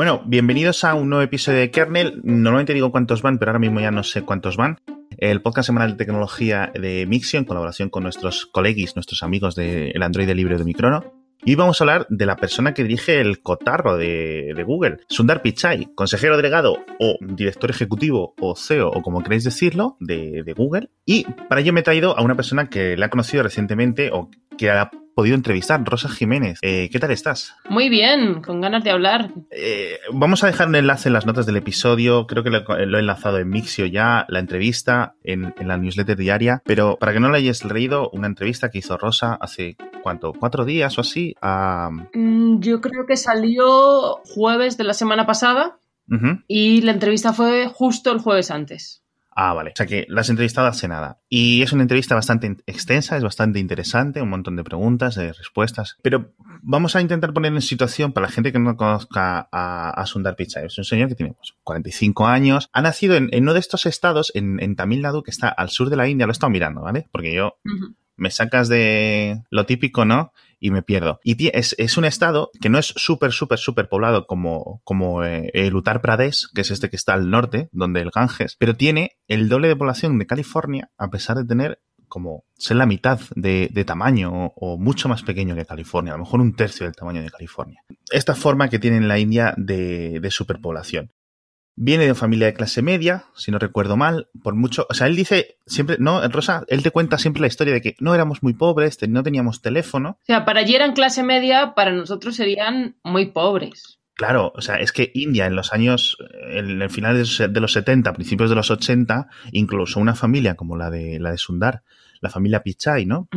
Bueno, bienvenidos a un nuevo episodio de Kernel. Normalmente digo cuántos van, pero ahora mismo ya no sé cuántos van. El podcast semanal de tecnología de Mixio en colaboración con nuestros colegis, nuestros amigos del Android libre de Microno. Y vamos a hablar de la persona que dirige el cotarro de, Google, Sundar Pichai, consejero delegado o director ejecutivo o CEO o como queréis decirlo de, de Google. Y para ello me he traído a una persona que le ha conocido recientemente o que ha podido entrevistar, Rosa Jiménez. Eh, ¿Qué tal estás? Muy bien, con ganas de hablar. Eh, vamos a dejar un enlace en las notas del episodio, creo que lo, he enlazado en Mixio ya, la entrevista en, la newsletter diaria, pero para que no lo hayas leído, una entrevista que hizo Rosa hace, ¿cuánto? ¿Cuatro días o así? Mm, yo creo que salió jueves de la semana pasada y la entrevista fue justo el jueves antes. Ah, vale. O sea que la has entrevistado hace nada. Y es una entrevista bastante extensa, es bastante interesante, un montón de preguntas, de respuestas. Pero vamos a intentar poner en situación para la gente que no conozca a, Sundar Pichai. Es un señor que tiene 45 pues, años. Ha nacido en, uno de estos estados, en, Tamil Nadu, que está al sur de la India. Lo he estado mirando, ¿vale? Porque yo me sacas de lo típico, ¿no? Y me pierdo. Y es, es un estado que no es súper, súper, súper poblado como, como eh, el Uttar Pradesh, que es este que está al norte, donde el Ganges, pero tiene el doble de población de California, a pesar de tener como ser la mitad de, tamaño o, mucho más pequeño que California, a lo mejor un tercio del tamaño de California. Esta forma que tiene la India de, de superpoblación. Viene de una familia de clase media, si no recuerdo mal, por mucho, o sea, él dice siempre, no, Rosa, él te cuenta siempre la historia de que no éramos muy pobres, no teníamos teléfono. O sea, para allí eran clase media, para nosotros serían muy pobres. Claro, o sea, es que India en los años, en el final de los 70, principios de los 80, incluso una familia como la de la de Sundar, la familia Pichai, ¿no?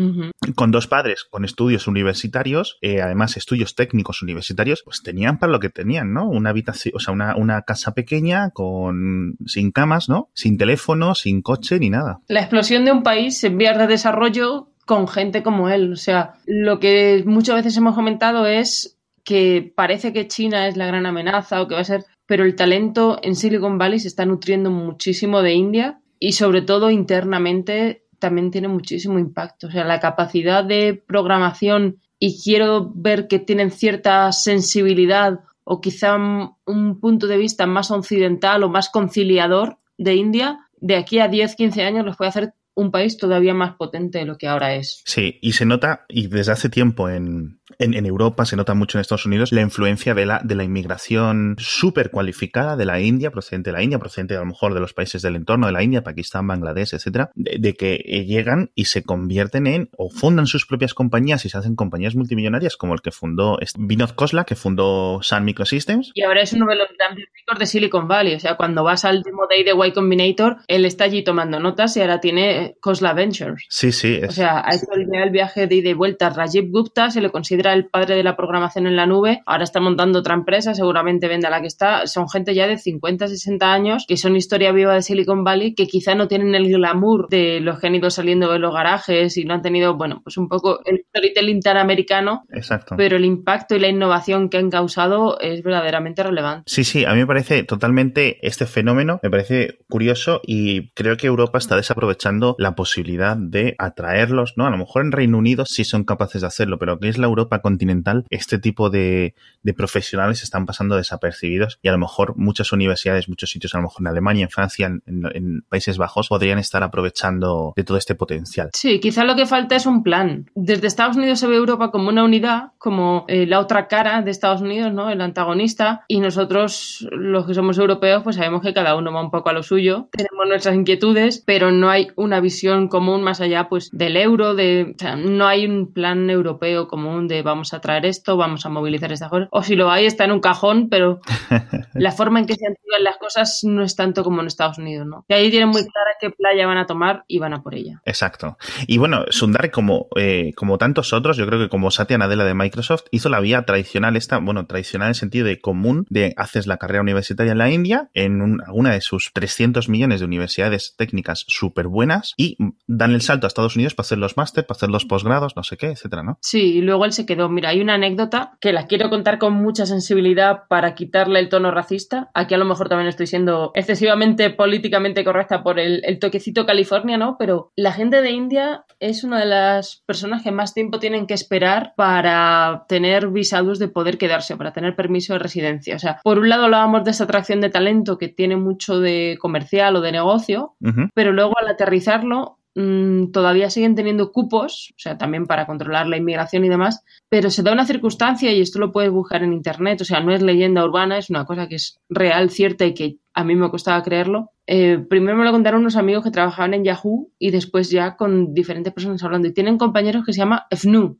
Con dos padres con estudios universitarios, eh, además estudios técnicos universitarios, pues tenían para lo que tenían, ¿no? Una habitación, o sea, una, una casa pequeña con sin camas, ¿no? Sin teléfono, sin coche ni nada. La explosión de un país en vías de desarrollo con gente como él. O sea, lo que muchas veces hemos comentado es que parece que China es la gran amenaza o que va a ser, pero el talento en Silicon Valley se está nutriendo muchísimo de India y sobre todo internamente también tiene muchísimo impacto. O sea, la capacidad de programación y quiero ver que tienen cierta sensibilidad o quizá un punto de vista más occidental o más conciliador de India, de aquí a 10, 15 años los puede hacer un país todavía más potente de lo que ahora es. Sí, y se nota, y desde hace tiempo en, en, Europa, se nota mucho en Estados Unidos, la influencia de la, de la inmigración súper cualificada de la India, procedente de la India, procedente a lo mejor de los países del entorno de la India, Pakistán, Bangladesh, etcétera, de, que llegan y se convierten en, o fundan sus propias compañías y se hacen compañías multimillonarias, como el que fundó Vinod Khosla, que fundó Sun Microsystems. Y ahora es uno de los grandes ricos de Silicon Valley. O sea, cuando vas al último day de Y Combinator, él está allí tomando notas y ahora tiene Khosla Ventures. Sí, sí. O sea, ha hecho el viaje de ida y vuelta. Rajiv Gupta se le considera el padre de la programación en la nube, ahora está montando otra empresa, seguramente vende a la que está. Son gente ya de 50, 60 años que son historia viva de Silicon Valley, que quizá no tienen el glamour de los que han ido saliendo de los garajes y no han tenido, bueno, pues un poco el storytelling tan americano. Exacto. Pero el impacto y la innovación que han causado es verdaderamente relevante. Sí, sí, a mí me parece totalmente este fenómeno, me parece curioso y creo que Europa está desaprovechando la posibilidad de atraerlos, ¿no? A lo mejor en Reino Unido sí son capaces de hacerlo, pero que es la Europa continental, este tipo de, profesionales están pasando desapercibidos y a lo mejor muchas universidades, muchos sitios, a lo mejor en Alemania, en Francia, en, Países Bajos, podrían estar aprovechando de todo este potencial. Sí, quizá lo que falta es un plan. Desde Estados Unidos se ve Europa como una unidad, como eh, la otra cara de Estados Unidos, ¿no? El antagonista. Y nosotros, los que somos europeos, pues sabemos que cada uno va un poco a lo suyo. Tenemos nuestras inquietudes, pero no hay una visión común más allá, pues, del euro, de, no hay un plan europeo común de vamos a traer esto, vamos a movilizar esta cosa. O si lo hay, está en un cajón, pero la forma en que se activan las cosas no es tanto como en Estados Unidos, ¿no? Y ahí tienen muy clara qué playa van a tomar y van a por ella. Exacto. Y bueno, Sundar, como, eh, como tantos otros, yo creo que como Satya Nadella de Microsoft, hizo la vía tradicional, esta, bueno, tradicional en el sentido de común, de haces la carrera universitaria en la India, en alguna de sus 300 millones de universidades técnicas súper buenas, y dan el salto a Estados Unidos para hacer los máster, para hacer los posgrados, no sé qué, etcétera, ¿no? Sí, y luego él se quedó. Mira, hay una anécdota que la quiero contar con mucha sensibilidad para quitarle el tono racista. Aquí a lo mejor también estoy siendo excesivamente políticamente correcta por el, el toquecito California, ¿no? Pero la gente de India es una de las personas que más tiempo tienen que esperar para tener visados de poder quedarse, para tener permiso de residencia. O sea, por un lado hablábamos de esa atracción de talento que tiene mucho de comercial o de negocio, pero luego al aterrizarlo mm, todavía siguen teniendo cupos, o sea, también para controlar la inmigración y demás, pero se da una circunstancia y esto lo puedes buscar en internet, o sea, no es leyenda urbana, es una cosa que es real, cierta y que a mí me costaba creerlo. Eh, primero me lo contaron unos amigos que trabajaban en Yahoo y después ya con diferentes personas hablando y tienen compañeros que se llama FNU.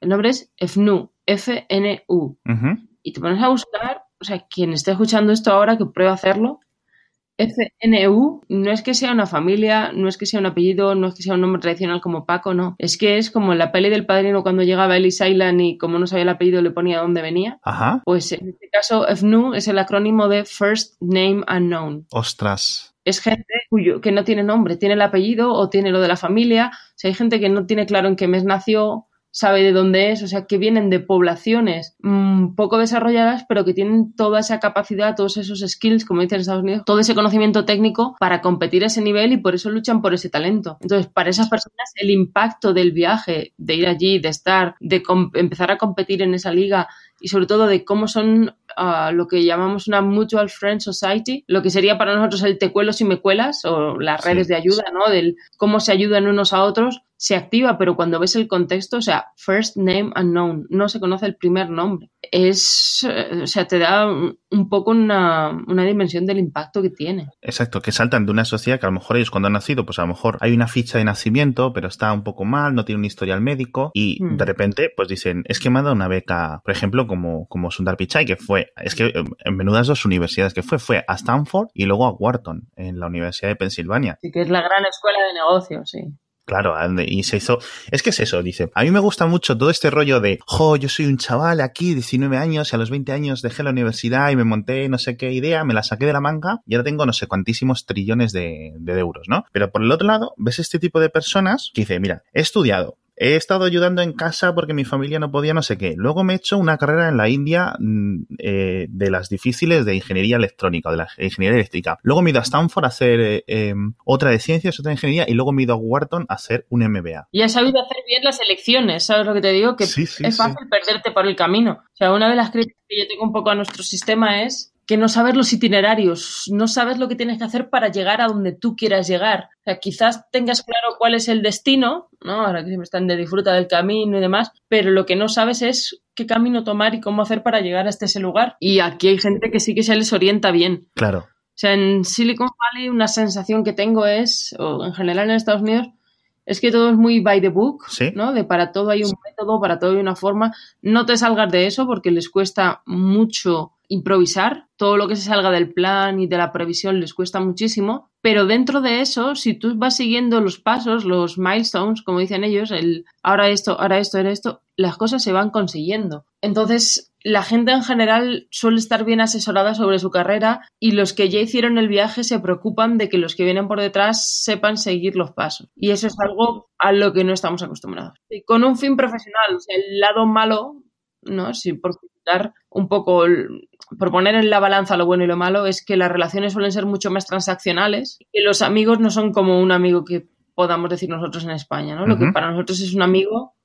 El nombre es FNU, F-N-U y te pones a buscar, o sea, quien esté escuchando esto ahora que pruebe a hacerlo, FNU no es que sea una familia, no es que sea un apellido, no es que sea un nombre tradicional como Paco, no. Es que es como en la peli del padrino cuando llegaba Ellis Island y como no sabía el apellido le ponía dónde venía. Ajá. Pues en este caso FNU es el acrónimo de First Name Unknown. Ostras. Es gente cuyo, que no tiene nombre, tiene el apellido o tiene lo de la familia. O sea, hay gente que no tiene claro en qué mes nació, sabe de dónde es, o sea, que vienen de poblaciones mm, poco desarrolladas, pero que tienen toda esa capacidad, todos esos skills, como dicen en Estados Unidos, todo ese conocimiento técnico para competir a ese nivel y por eso luchan por ese talento. Entonces, para esas personas, el impacto del viaje, de ir allí, de estar, de empezar a competir en esa liga y sobre todo de cómo son ah, lo que llamamos una Mutual Friend Society, lo que sería para nosotros el tecuelos y mecuelas o las Sí. redes de ayuda, ¿no? Del cómo se ayudan unos a otros, se activa, pero cuando ves el contexto, o sea, first name unknown, no se conoce el primer nombre. Es, eh, o sea, te da un poco una, una dimensión del impacto que tiene. Exacto, que saltan de una sociedad que a lo mejor ellos cuando han nacido, pues a lo mejor hay una ficha de nacimiento, pero está un poco mal, no tiene un historial médico y de repente pues dicen, es que me ha dado una beca, por ejemplo, como, como Sundar Pichai, que fue, es que eh, en menudas dos universidades que fue, fue a Stanford y luego a Wharton, en la Universidad de Pensilvania. Así que es la gran escuela de negocios, sí. Claro, y se hizo. Es que es eso, dice. A mí me gusta mucho todo este rollo de, jo, yo soy un chaval aquí, 19 años, y a los 20 años dejé la universidad y me monté no sé qué idea, me la saqué de la manga y ahora tengo no sé cuantísimos trillones de, de euros, ¿no? Pero por el otro lado, ves este tipo de personas que dice, mira, he estudiado, he estado ayudando en casa porque mi familia no podía no sé qué. Luego me he hecho una carrera en la India mm, eh, de las difíciles de ingeniería electrónica, de la ingeniería eléctrica. Luego me he ido a Stanford a hacer eh, eh, otra de ciencias, otra de ingeniería y luego me he ido a Wharton a hacer un MBA. Y has sabido hacer bien las elecciones, ¿sabes lo que te digo? Que Sí, sí, es sí. fácil perderte por el camino. O sea, una de las críticas que yo tengo un poco a nuestro sistema es que no sabes los itinerarios, no sabes lo que tienes que hacer para llegar a donde tú quieras llegar. O sea, quizás tengas claro cuál es el destino, ¿no? Ahora que siempre están de disfruta del camino y demás, pero lo que no sabes es qué camino tomar y cómo hacer para llegar hasta ese lugar. Y aquí hay gente que sí que se les orienta bien. Claro. O sea, en Silicon Valley una sensación que tengo es, o en general en Estados Unidos, es que todo es muy by the book, Sí. ¿no? De para todo hay un método, para todo hay una forma. No te salgas de eso porque les cuesta mucho improvisar. Todo lo que se salga del plan y de la previsión les cuesta muchísimo. Pero dentro de eso, si tú vas siguiendo los pasos, los milestones, como dicen ellos, el ahora esto, ahora esto, ahora esto, las cosas se van consiguiendo. Entonces, la gente en general suele estar bien asesorada sobre su carrera y los que ya hicieron el viaje se preocupan de que los que vienen por detrás sepan seguir los pasos. Y eso es algo a lo que no estamos acostumbrados. Y con un fin profesional, o sea, el lado malo, ¿no? Si por quitar un poco, por poner en la balanza lo bueno y lo malo, es que las relaciones suelen ser mucho más transaccionales y que los amigos no son como un amigo que podamos decir nosotros en España, ¿no? Lo que para nosotros es un amigo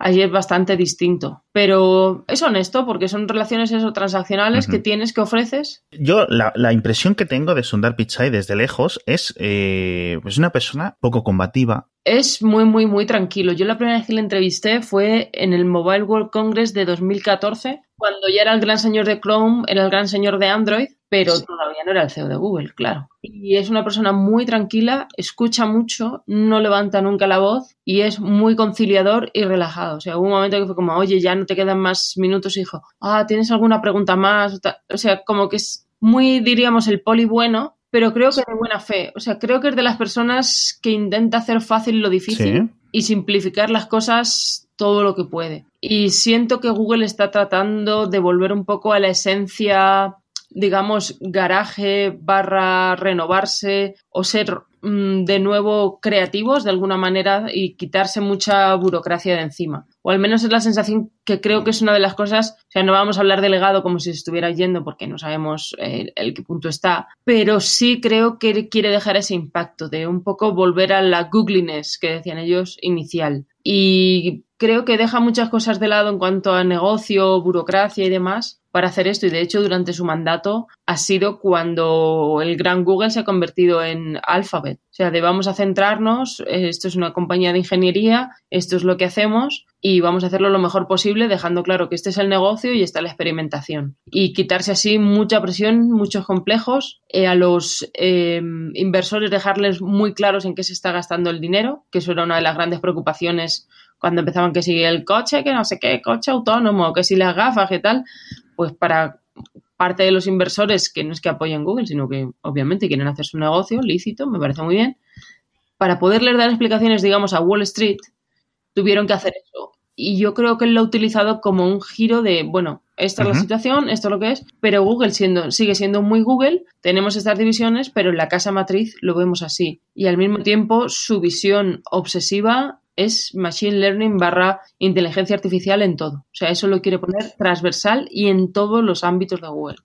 allí es bastante distinto. Pero es honesto porque son relaciones eso, transaccionales que tienes, que ofreces. Yo, la, la impresión que tengo de Sundar Pichai desde lejos es eh, pues una persona poco combativa. Es muy, muy, muy tranquilo. Yo la primera vez que le entrevisté fue en el Mobile World Congress de 2014, cuando ya era el gran señor de Chrome, era el gran señor de Android, pero todavía no era el CEO de Google, claro. Y es una persona muy tranquila, escucha mucho, no levanta nunca la voz y es muy conciliador y relajado. O sea, hubo un momento que fue como, oye, ya no te quedan más minutos, hijo. Ah, ¿tienes alguna pregunta más? O sea, como que es muy, diríamos, el poli bueno, pero creo que de buena fe. O sea, creo que es de las personas que intenta hacer fácil lo difícil Sí. y simplificar las cosas todo lo que puede. Y siento que Google está tratando de volver un poco a la esencia, digamos, garaje barra renovarse o ser mm, de nuevo creativos de alguna manera y quitarse mucha burocracia de encima. O al menos es la sensación que creo que es una de las cosas, o sea, no vamos a hablar de legado como si estuviera yendo porque no sabemos eh, el qué punto está, pero sí creo que quiere dejar ese impacto de un poco volver a la googliness que decían ellos inicial. Y creo que deja muchas cosas de lado en cuanto a negocio, burocracia y demás para hacer esto y de hecho durante su mandato ha sido cuando el gran Google se ha convertido en Alphabet. O sea, de vamos a centrarnos, esto es una compañía de ingeniería, esto es lo que hacemos y vamos a hacerlo lo mejor posible dejando claro que este es el negocio y está la experimentación. Y quitarse así mucha presión, muchos complejos, eh, a los eh, inversores dejarles muy claros en qué se está gastando el dinero, que eso era una de las grandes preocupaciones cuando empezaban que si el coche, que no sé qué, coche autónomo, que si las gafas, qué tal, pues para parte de los inversores que no es que apoyen Google, sino que obviamente quieren hacer su negocio lícito, me parece muy bien, para poderles dar explicaciones, digamos, a Wall Street, tuvieron que hacer eso. Y yo creo que él lo ha utilizado como un giro de, bueno, esta es la situación, esto es lo que es, pero Google siendo, sigue siendo muy Google, tenemos estas divisiones, pero en la casa matriz lo vemos así. Y al mismo tiempo su visión obsesiva es Machine Learning barra inteligencia artificial en todo. O sea, eso lo quiere poner transversal y en todos los ámbitos de Google.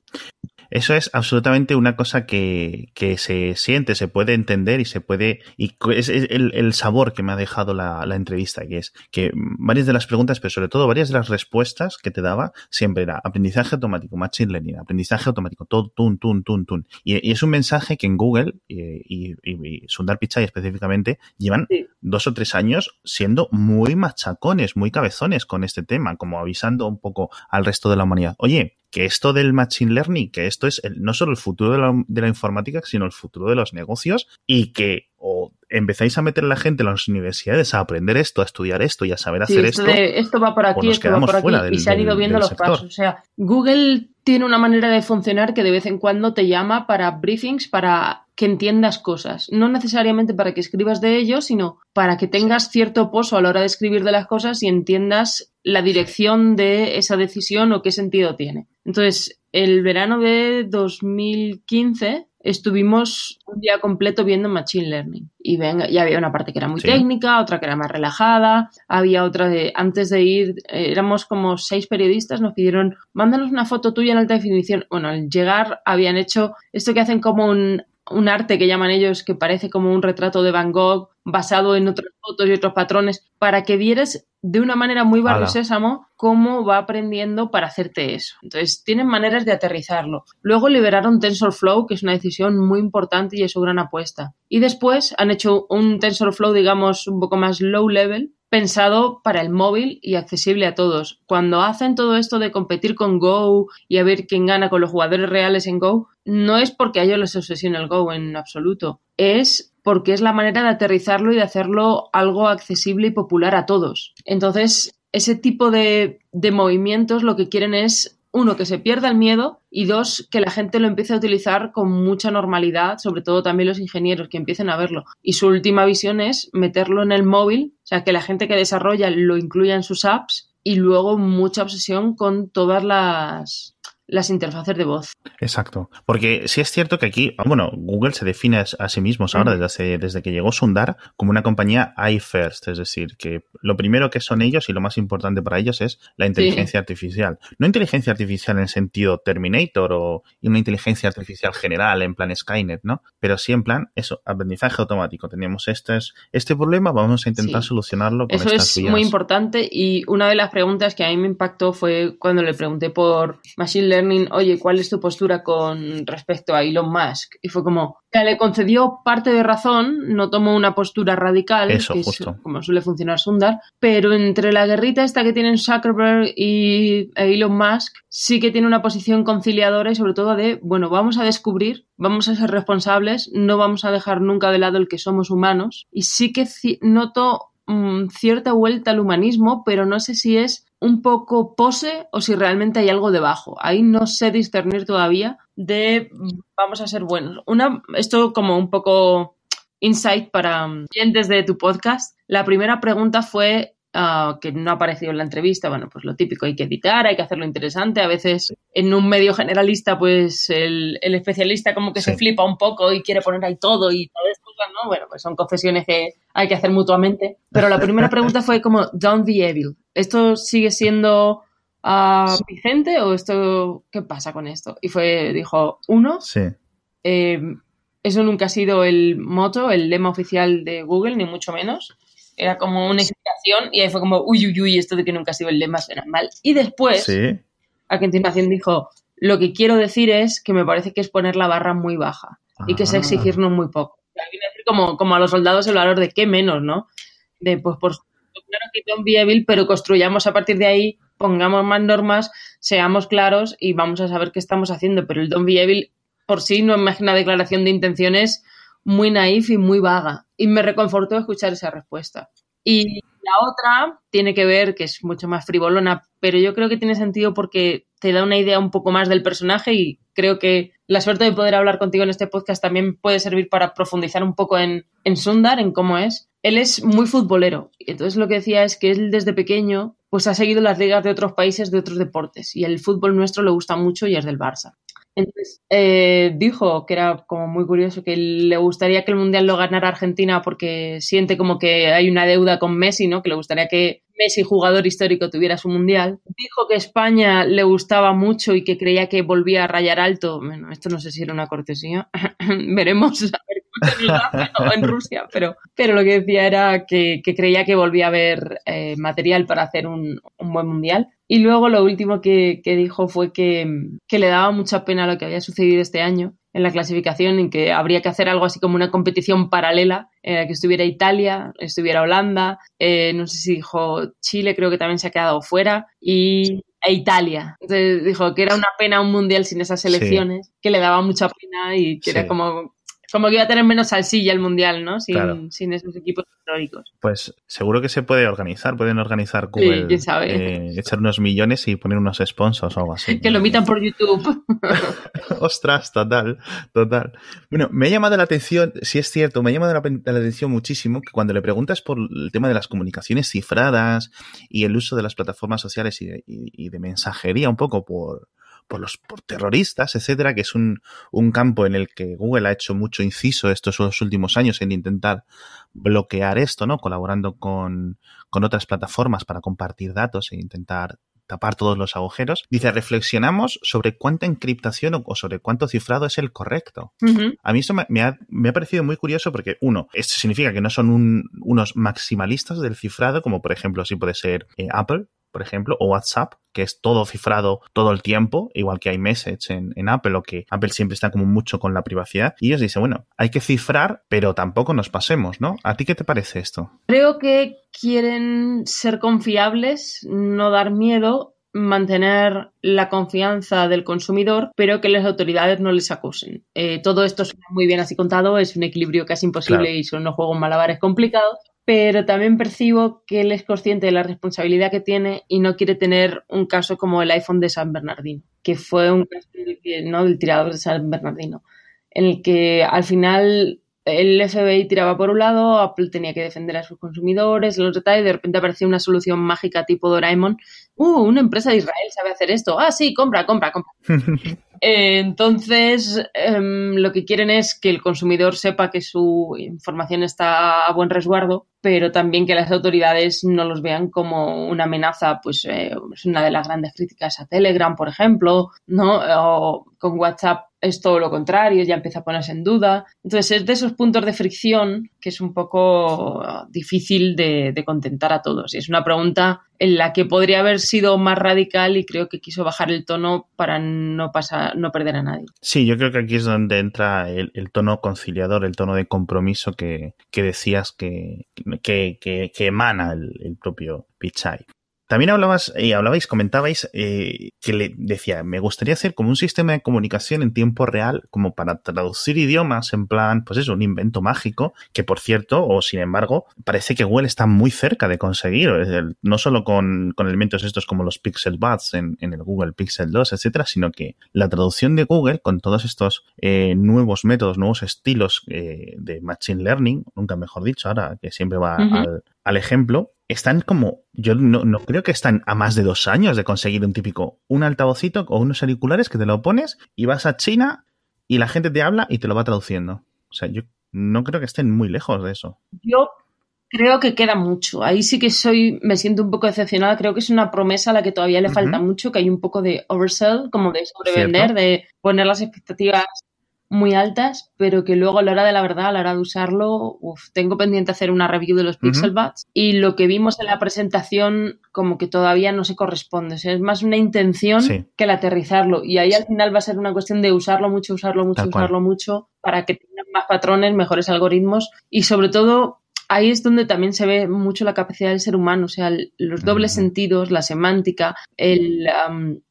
Eso es absolutamente una cosa que, se siente, se puede entender y se puede. Y es, el, sabor que me ha dejado la, entrevista, que es que varias de las preguntas, pero sobre todo varias de las respuestas que te daba, siempre era aprendizaje automático, machine learning, aprendizaje automático, todo, tun, tun, tun, tun. Y, es un mensaje que en Google y, y, Sundar Pichai específicamente llevan dos o tres años siendo muy machacones, muy cabezones con este tema, como avisando un poco al resto de la humanidad. Oye, que esto del Machine Learning, que esto es no solo el futuro de la, informática, sino el futuro de los negocios y que o empezáis a meter a la gente en las universidades a aprender esto, a estudiar esto y a saber hacer esto. esto va por aquí, esto va por aquí y se han ido viendo los pasos. O sea, Google tiene una manera de funcionar que de vez en cuando te llama para briefings, para que entiendas cosas. No necesariamente para que escribas de ello, sino para que tengas cierto pozo a la hora de escribir de las cosas y entiendas la dirección de esa decisión o qué sentido tiene. Entonces, el verano de 2015 estuvimos un día completo viendo Machine Learning. Y venga, ya había una parte que era muy técnica, otra que era más relajada, había otra de, antes de ir, eh, éramos como seis periodistas, nos pidieron, mándanos una foto tuya en alta definición. Bueno, al llegar habían hecho esto que hacen como un un arte que llaman ellos que parece como un retrato de Van Gogh basado en otras fotos y otros patrones, para que vieras de una manera muy barrio sésamo cómo va aprendiendo para hacerte eso. Entonces, tienen maneras de aterrizarlo. Luego liberaron TensorFlow, que es una decisión muy importante y es su gran apuesta. Y después han hecho un TensorFlow, digamos, un poco más low level, pensado para el móvil y accesible a todos. Cuando hacen todo esto de competir con Go y a ver quién gana con los jugadores reales en Go, no es porque a ellos les obsesiona el Go en absoluto, es porque es la manera de aterrizarlo y de hacerlo algo accesible y popular a todos. Entonces, ese tipo de, de movimientos lo que quieren es uno, que se pierda el miedo y dos, que la gente lo empiece a utilizar con mucha normalidad, sobre todo también los ingenieros que empiecen a verlo. Y su última visión es meterlo en el móvil, o sea, que la gente que desarrolla lo incluya en sus apps y luego mucha obsesión con todas las, las interfaces de voz. Exacto. Porque sí es cierto que aquí, bueno, Google se define a sí mismos ahora, desde, desde que llegó Sundar, como una compañía iFirst, es decir, que lo primero que son ellos y lo más importante para ellos es la inteligencia artificial. No inteligencia artificial en sentido Terminator o una inteligencia artificial general en plan Skynet, ¿no? Pero sí en plan, eso, aprendizaje automático. Tenemos este, este problema, vamos a intentar solucionarlo con eso es muy importante y una de las preguntas que a mí me impactó fue cuando le pregunté por Machine Learning, oye, ¿cuál es tu postura con respecto a Elon Musk? Y fue como, que le concedió parte de razón, no tomó una postura radical, Eso, como suele funcionar Sundar, pero entre la guerrita esta que tienen Zuckerberg y Elon Musk, sí que tiene una posición conciliadora y sobre todo de, bueno, vamos a descubrir, vamos a ser responsables, no vamos a dejar nunca de lado el que somos humanos. Y sí que noto mm, cierta vuelta al humanismo, pero no sé si es un poco pose o si realmente hay algo debajo. Ahí no sé discernir todavía de vamos a ser buenos. Una, esto como un poco insight para clientes de tu podcast. La primera pregunta fue ah, que no ha aparecido en la entrevista, bueno, pues lo típico, hay que editar, hay que hacerlo interesante. A veces en un medio generalista, pues el, especialista como que se flipa un poco y quiere poner ahí todo y todo esto ¿no? Bueno, pues son concesiones que hay que hacer mutuamente. Pero la primera pregunta fue como, don't be evil. ¿Esto sigue siendo uh, vigente o esto, qué pasa con esto? Y fue, dijo, uno, Sí. eh, eso nunca ha sido el moto, el lema oficial de Google, ni mucho menos. Era como una explicación y ahí fue como, uy, uy, uy, esto de que nunca ha sido el lema suena mal. Y después, Sí. a continuación dijo, lo que quiero decir es que me parece que es poner la barra muy baja y que es Ah. exigirnos muy poco. Como, como a los soldados el valor de qué menos, ¿no? De, pues, por claro que be evil, pero construyamos a partir de ahí, pongamos más normas, seamos claros y vamos a saber qué estamos haciendo. Pero el don't be evil por sí no es una declaración de intenciones muy naif y muy vaga. Y me reconfortó escuchar esa respuesta. Y la otra tiene que ver, que es mucho más frivolona, pero yo creo que tiene sentido porque te da una idea un poco más del personaje y creo que la suerte de poder hablar contigo en este podcast también puede servir para profundizar un poco en, en Sundar, en cómo es. Él es muy futbolero y entonces lo que decía es que él desde pequeño pues ha seguido las ligas de otros países, de otros deportes y el fútbol nuestro le gusta mucho y es del Barça. Entonces, eh, dijo que era como muy curioso que le gustaría que el Mundial lo ganara Argentina porque siente como que hay una deuda con Messi, ¿no? Que le gustaría que Messi, jugador histórico, tuviera su Mundial. Dijo que España le gustaba mucho y que creía que volvía a rayar alto. Bueno, esto no sé si era una cortesía. Veremos a nos da, o en Rusia, pero, pero lo que decía era que, que creía que volvía a haber eh, material para hacer un, un buen Mundial. Y luego lo último que, que dijo fue que, que, le daba mucha pena lo que había sucedido este año en la clasificación, en que habría que hacer algo así como una competición paralela, en la que estuviera Italia, estuviera Holanda, eh, no sé si dijo Chile, creo que también se ha quedado fuera, y e Italia. Entonces dijo que era una pena un mundial sin esas selecciones, sí. que le daba mucha pena y que sí. era como como que iba a tener menos salsilla el mundial, ¿no? Sin, claro. sin esos equipos históricos. Pues seguro que se puede organizar, pueden organizar Google, sí, quién sabe. Eh, echar unos millones y poner unos sponsors o algo así. que lo emitan por YouTube. Ostras, total, total. Bueno, me ha llamado la atención, si es cierto, me ha llamado la, la, atención muchísimo que cuando le preguntas por el tema de las comunicaciones cifradas y el uso de las plataformas sociales y de, y, y de mensajería un poco por, por los por terroristas, etcétera, que es un, un campo en el que Google ha hecho mucho inciso estos últimos años en intentar bloquear esto, ¿no? Colaborando con, con otras plataformas para compartir datos e intentar tapar todos los agujeros. Dice, reflexionamos sobre cuánta encriptación o, sobre cuánto cifrado es el correcto. Uh -huh. A mí esto me, me, ha, me, ha, parecido muy curioso porque, uno, esto significa que no son un, unos maximalistas del cifrado, como por ejemplo así puede ser eh, Apple, por ejemplo, o WhatsApp, que es todo cifrado todo el tiempo, igual que iMessage en, en Apple, o que Apple siempre está como mucho con la privacidad. Y ellos dicen, bueno, hay que cifrar, pero tampoco nos pasemos, ¿no? ¿A ti qué te parece esto? Creo que quieren ser confiables, no dar miedo, mantener la confianza del consumidor, pero que las autoridades no les acusen. Eh, todo esto suena muy bien así contado, es un equilibrio casi imposible claro. y son unos juegos malabares complicados, pero también percibo que él es consciente de la responsabilidad que tiene y no quiere tener un caso como el iPhone de San Bernardino, que fue un caso ¿no? del tirador de San Bernardino, en el que al final el FBI tiraba por un lado, Apple tenía que defender a sus consumidores, los detalles, y de repente aparecía una solución mágica tipo Doraemon. ¡Uh! Una empresa de Israel sabe hacer esto. Ah, sí, compra, compra, compra. eh, entonces, eh, lo que quieren es que el consumidor sepa que su información está a buen resguardo, pero también que las autoridades no los vean como una amenaza. Pues eh, es una de las grandes críticas a Telegram, por ejemplo, ¿no? O con WhatsApp es todo lo contrario, ya empieza a ponerse en duda. Entonces es de esos puntos de fricción que es un poco difícil de, contentar a todos. Y es una pregunta en la que podría haber sido más radical y creo que quiso bajar el tono para no pasar, no perder a nadie. Sí, yo creo que aquí es donde entra el, tono conciliador, el tono de compromiso que, que decías que, que emana el, el propio Pichai. También hablabas, eh, hablabais, comentabais eh, que le decía, me gustaría hacer como un sistema de comunicación en tiempo real, como para traducir idiomas en plan, pues eso, un invento mágico, que por cierto, o sin embargo, parece que Google está muy cerca de conseguir, no solo con, con elementos estos como los Pixel Buds en, en, el Google Pixel 2, etcétera, sino que la traducción de Google con todos estos eh, nuevos métodos, nuevos estilos eh, de Machine Learning, nunca mejor dicho, ahora que siempre va uh -huh. al, al ejemplo, están como, yo no, no, creo que están a más de dos años de conseguir un típico, un altavocito o unos auriculares que te lo pones y vas a China y la gente te habla y te lo va traduciendo. O sea, yo no creo que estén muy lejos de eso. Yo creo que queda mucho. Ahí sí que soy, me siento un poco decepcionada. Creo que es una promesa a la que todavía le falta mucho, que hay un poco de oversell, como de sobrevender, de poner las expectativas muy altas, pero que luego a la hora de la verdad, a la hora de usarlo, tengo pendiente hacer una review de los Pixel Buds. Y lo que vimos en la presentación como que todavía no se corresponde. es más una intención que el aterrizarlo. Y ahí al final va a ser una cuestión de usarlo mucho, usarlo mucho, usarlo mucho para que tengan más patrones, mejores algoritmos. Y sobre todo ahí es donde también se ve mucho la capacidad del ser humano, o sea, los dobles sentidos, la semántica, el,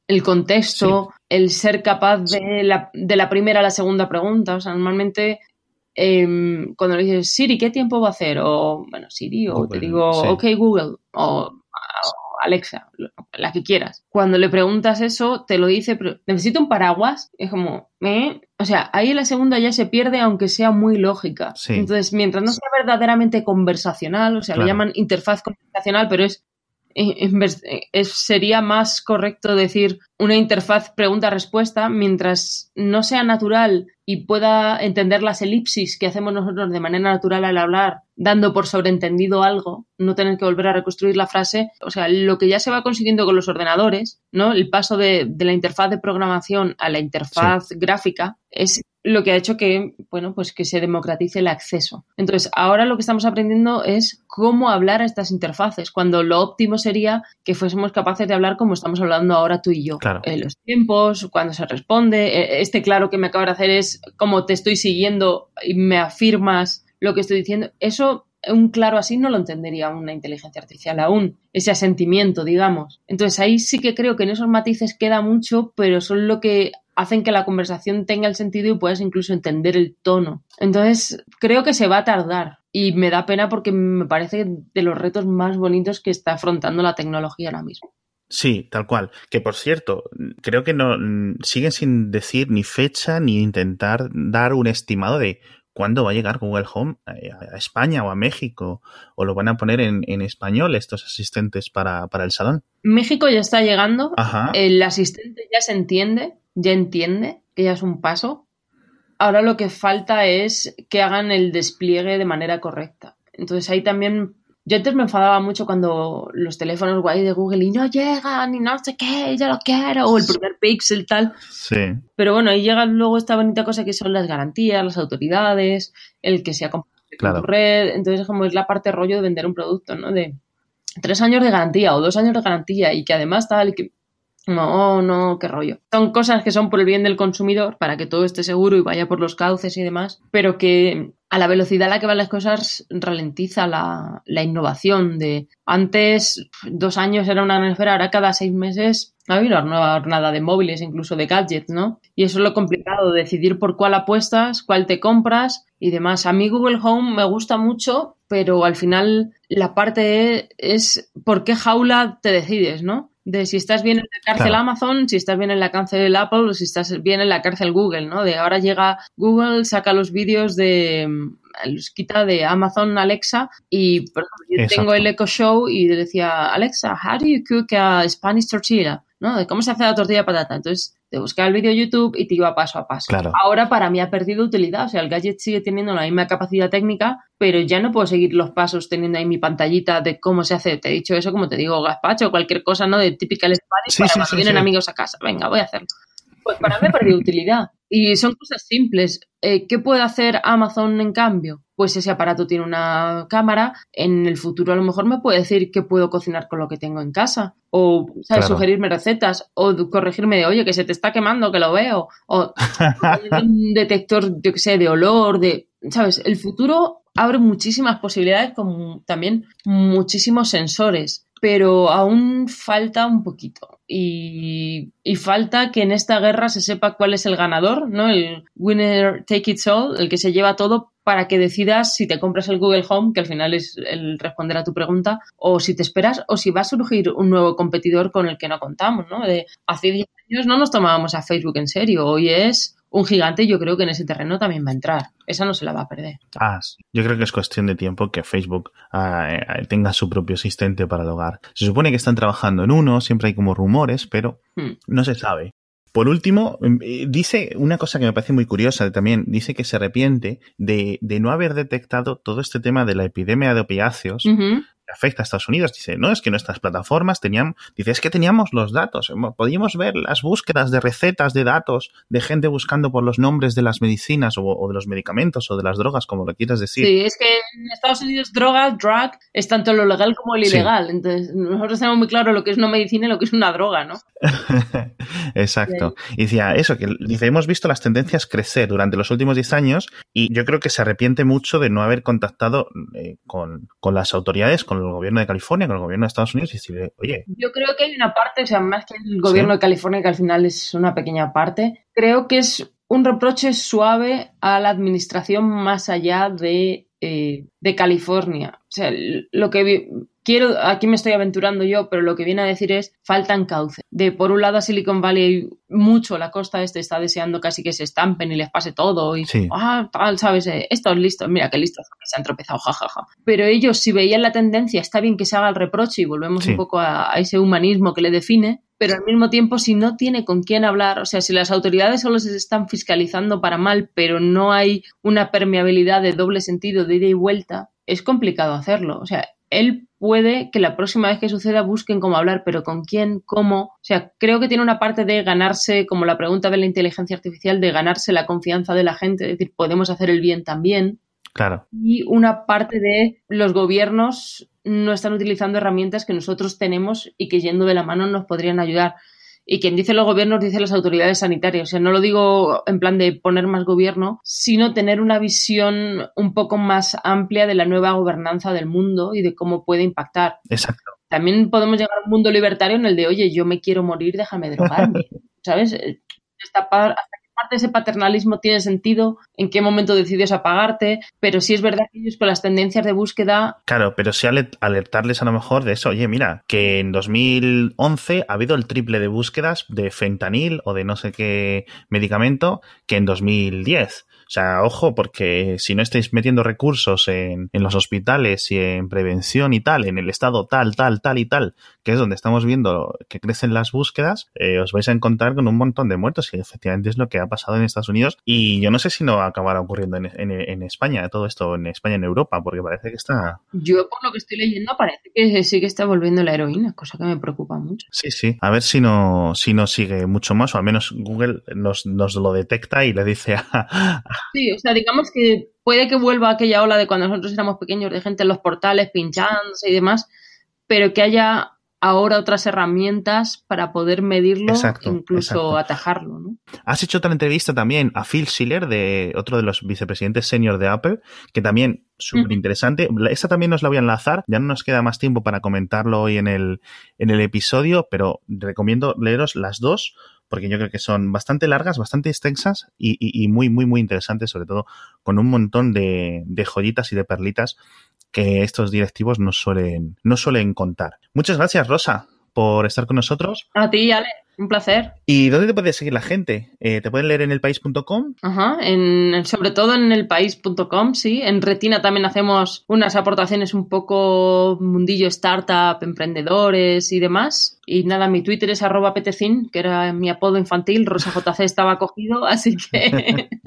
el contexto, el ser capaz de la, de la, primera a la segunda pregunta. O sea, normalmente em, cuando le dices, Siri, ¿qué tiempo va a hacer? O, bueno, Siri, o te digo, ok, Google, o, Alexa, la que quieras. Cuando le preguntas eso, te lo dice, pero necesito un paraguas. Es como, ¿eh? O sea, ahí la segunda ya se pierde, aunque sea muy lógica. Entonces, mientras no sea verdaderamente conversacional, o sea, le llaman interfaz conversacional, pero es sería más correcto decir una interfaz pregunta-respuesta mientras no sea natural y pueda entender las elipsis que hacemos nosotros de manera natural al hablar, dando por sobreentendido algo, no tener que volver a reconstruir la frase. O sea, lo que ya se va consiguiendo con los ordenadores, ¿no? El paso de, la interfaz de programación a la interfaz gráfica es lo que ha hecho que, bueno, pues que se democratice el acceso. Entonces, ahora lo que estamos aprendiendo es cómo hablar a estas interfaces, cuando lo óptimo sería que fuésemos capaces de hablar como estamos hablando ahora tú y yo. Claro. Eh, los tiempos, cuando se responde. Eh, este claro que me acaba de hacer es como te estoy siguiendo y me afirmas lo que estoy diciendo. Eso un claro así no lo entendería una inteligencia artificial aún, ese asentimiento, digamos. Entonces ahí sí que creo que en esos matices queda mucho, pero son lo que hacen que la conversación tenga el sentido y puedas incluso entender el tono. Entonces creo que se va a tardar y me da pena porque me parece de los retos más bonitos que está afrontando la tecnología ahora mismo. Sí, tal cual. Que por cierto, creo que no siguen sin decir ni fecha ni intentar dar un estimado de cuándo va a llegar Google Home a España o a México? ¿O lo van a poner en, español estos asistentes para, el salón? México ya está llegando. El asistente ya se entiende, ya entiende que ya es un paso. Ahora lo que falta es que hagan el despliegue de manera correcta. Entonces ahí también yo antes me enfadaba mucho cuando los teléfonos guay de Google y no llegan y no sé qué, yo lo quiero, o el primer pixel tal. Sí. Pero bueno, ahí llega luego esta bonita cosa que son las garantías, las autoridades, el que sea compatible con tu red. Entonces, como es la parte rollo de vender un producto, ¿no? De tres años de garantía o dos años de garantía y que además tal, que no, no, qué rollo. Son cosas que son por el bien del consumidor, para que todo esté seguro y vaya por los cauces y demás, pero que a la velocidad a la que van las cosas ralentiza la, innovación de antes dos años era una esfera, ahora cada seis meses hay una nueva jornada de móviles, incluso de gadgets, ¿no? Y eso es lo complicado, decidir por cuál apuestas, cuál te compras y demás. A mí Google Home me gusta mucho, pero al final la parte es por qué jaula te decides, ¿no? De si estás bien en la cárcel Amazon, si estás bien en la cárcel Apple o si estás bien en la cárcel Google, ¿no? De ahora llega Google, saca los vídeos de los quita de Amazon Alexa y por ejemplo, yo tengo el Echo Show y decía Alexa, how do you cook a Spanish tortilla? ¿no? De cómo se hace la tortilla de patata. Entonces, te buscaba el vídeo YouTube y te iba paso a paso. Ahora para mí ha perdido utilidad. O sea, el gadget sigue teniendo la misma capacidad técnica, pero ya no puedo seguir los pasos teniendo ahí mi pantallita de cómo se hace. Te he dicho eso, como te digo, gazpacho, cualquier cosa, ¿no? De típica Spanish para cuando vienen amigos a casa. Venga, voy a hacerlo. Pues para mí ha perdido utilidad. Y son cosas simples. Eh, ¿Qué puede hacer Amazon en cambio? Pues ese aparato tiene una cámara. En el futuro a lo mejor me puede decir que puedo cocinar con lo que tengo en casa. O, ¿sabes? Sugerirme recetas. O corregirme de, oye, que se te está quemando, que lo veo. O un detector, yo qué sé, de olor, de... ¿Sabes? El futuro abre muchísimas posibilidades con también muchísimos sensores pero aún falta un poquito. Y, falta que en esta guerra se sepa cuál es el ganador, ¿no? El winner take it all, el que se lleva todo para que decidas si te compras el Google Home, que al final es el responder a tu pregunta, o si te esperas, o si va a surgir un nuevo competidor con el que no contamos, ¿no? De hace 10 años no nos tomábamos a Facebook en serio, hoy es un gigante, yo creo que en ese terreno también va a entrar. Esa no se la va a perder. Ah, Yo creo que es cuestión de tiempo que Facebook ah, eh, tenga su propio asistente para el hogar. Se supone que están trabajando en uno, siempre hay como rumores, pero hmm. no se sabe. Por último, em, eh, dice una cosa que me parece muy curiosa también, dice que se arrepiente de, de no haber detectado todo este tema de la epidemia de opiáceos afecta a Estados Unidos. Dice, no, es que nuestras plataformas tenían, dice, es que teníamos los datos, podíamos ver las búsquedas de recetas de datos de gente buscando por los nombres de las medicinas o, de los medicamentos o de las drogas, como lo quieras decir. Sí, es que en Estados Unidos droga, drug, es tanto lo legal como lo ilegal. Entonces, nosotros tenemos muy claro lo que es una medicina y lo que es una droga, ¿no? Exacto. Y decía eso, que dice, hemos visto las tendencias crecer durante los últimos 10 años y yo creo que se arrepiente mucho de no haber contactado eh, con, con las autoridades, con el gobierno de California, con el gobierno de Estados Unidos y decirle, oye. Yo creo que hay una parte, o sea, más que el gobierno de California, que al final es una pequeña parte, creo que es un reproche suave a la administración más allá de, eh, de California. O sea, lo que quiero, aquí me estoy aventurando yo, pero lo que viene a decir es faltan cauce. De por un lado a Silicon Valley mucho la costa este está deseando casi que se estampen y les pase todo y ah, tal, sabes, eh, estos listos, mira qué listos que se han tropezado, jajaja. Pero ellos si veían la tendencia, está bien que se haga el reproche y volvemos un poco a, ese humanismo que le define, pero al mismo tiempo si no tiene con quién hablar, o sea, si las autoridades solo se están fiscalizando para mal, pero no hay una permeabilidad de doble sentido, de ida y vuelta, es complicado hacerlo. O sea, él puede que la próxima vez que suceda busquen cómo hablar, pero con quién, cómo. O sea, creo que tiene una parte de ganarse, como la pregunta de la inteligencia artificial, de ganarse la confianza de la gente, es decir, podemos hacer el bien también. Claro. Y una parte de los gobiernos no están utilizando herramientas que nosotros tenemos y que yendo de la mano nos podrían ayudar y quien dice los gobiernos dice las autoridades sanitarias. O sea, no lo digo en plan de poner más gobierno, sino tener una visión un poco más amplia de la nueva gobernanza del mundo y de cómo puede impactar. Exacto. También podemos llegar a un mundo libertario en el de, oye, yo me quiero morir, déjame drogarme. ¿Sabes? Hasta, parte ese paternalismo tiene sentido, en qué momento decides apagarte, pero sí es verdad que ellos con las tendencias de búsqueda... Claro, pero sí alertarles a lo mejor de eso, oye, mira, que en 2011 ha habido el triple de búsquedas de fentanil o de no sé qué medicamento que en 2010. O sea, ojo, porque si no estáis metiendo recursos en, en, los hospitales y en prevención y tal, en el estado tal, tal, tal y tal, que es donde estamos viendo que crecen las búsquedas, eh, os vais a encontrar con un montón de muertos y efectivamente es lo que ha pasado en Estados Unidos y yo no sé si no acabará ocurriendo en, en, en España, todo esto en España, en Europa, porque parece que está... Yo por lo que estoy leyendo parece que sí que está volviendo la heroína, cosa que me preocupa mucho. Sí, sí, a ver si no, si no sigue mucho más o al menos Google nos, nos lo detecta y le dice a, Sí, o sea, digamos que puede que vuelva aquella ola de cuando nosotros éramos pequeños, de gente en los portales pinchándose y demás, pero que haya ahora otras herramientas para poder medirlo, e incluso atajarlo. ¿no? Has hecho otra entrevista también a Phil Schiller, de otro de los vicepresidentes senior de Apple, que también súper interesante. Esa también nos la voy a enlazar. Ya no nos queda más tiempo para comentarlo hoy en el, en el episodio, pero recomiendo leeros las dos porque yo creo que son bastante largas, bastante extensas y, muy, muy, muy interesantes, sobre todo con un montón de, joyitas y de perlitas que estos directivos no suelen, no suelen contar. Muchas gracias, Rosa, por estar con nosotros. A ti, Ale. Un placer. ¿Y dónde te puede seguir la gente? Eh, ¿Te pueden leer en elpaís.com? Ajá, en, sobre todo en elpaís.com, sí. En Retina también hacemos unas aportaciones un poco mundillo startup, emprendedores y demás. Y nada, mi Twitter es arroba petecin, que era mi apodo infantil. Rosa JC estaba cogido, así que...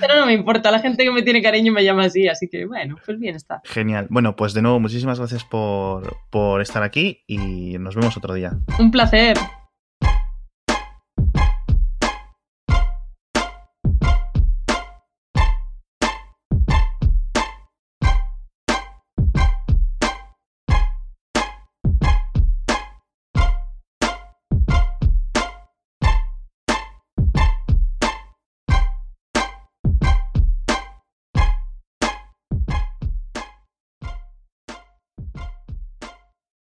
Pero no me importa, la gente que me tiene cariño me llama así, así que bueno, pues bien está. Genial. Bueno, pues de nuevo, muchísimas gracias por, por estar aquí y nos vemos otro día. Un placer.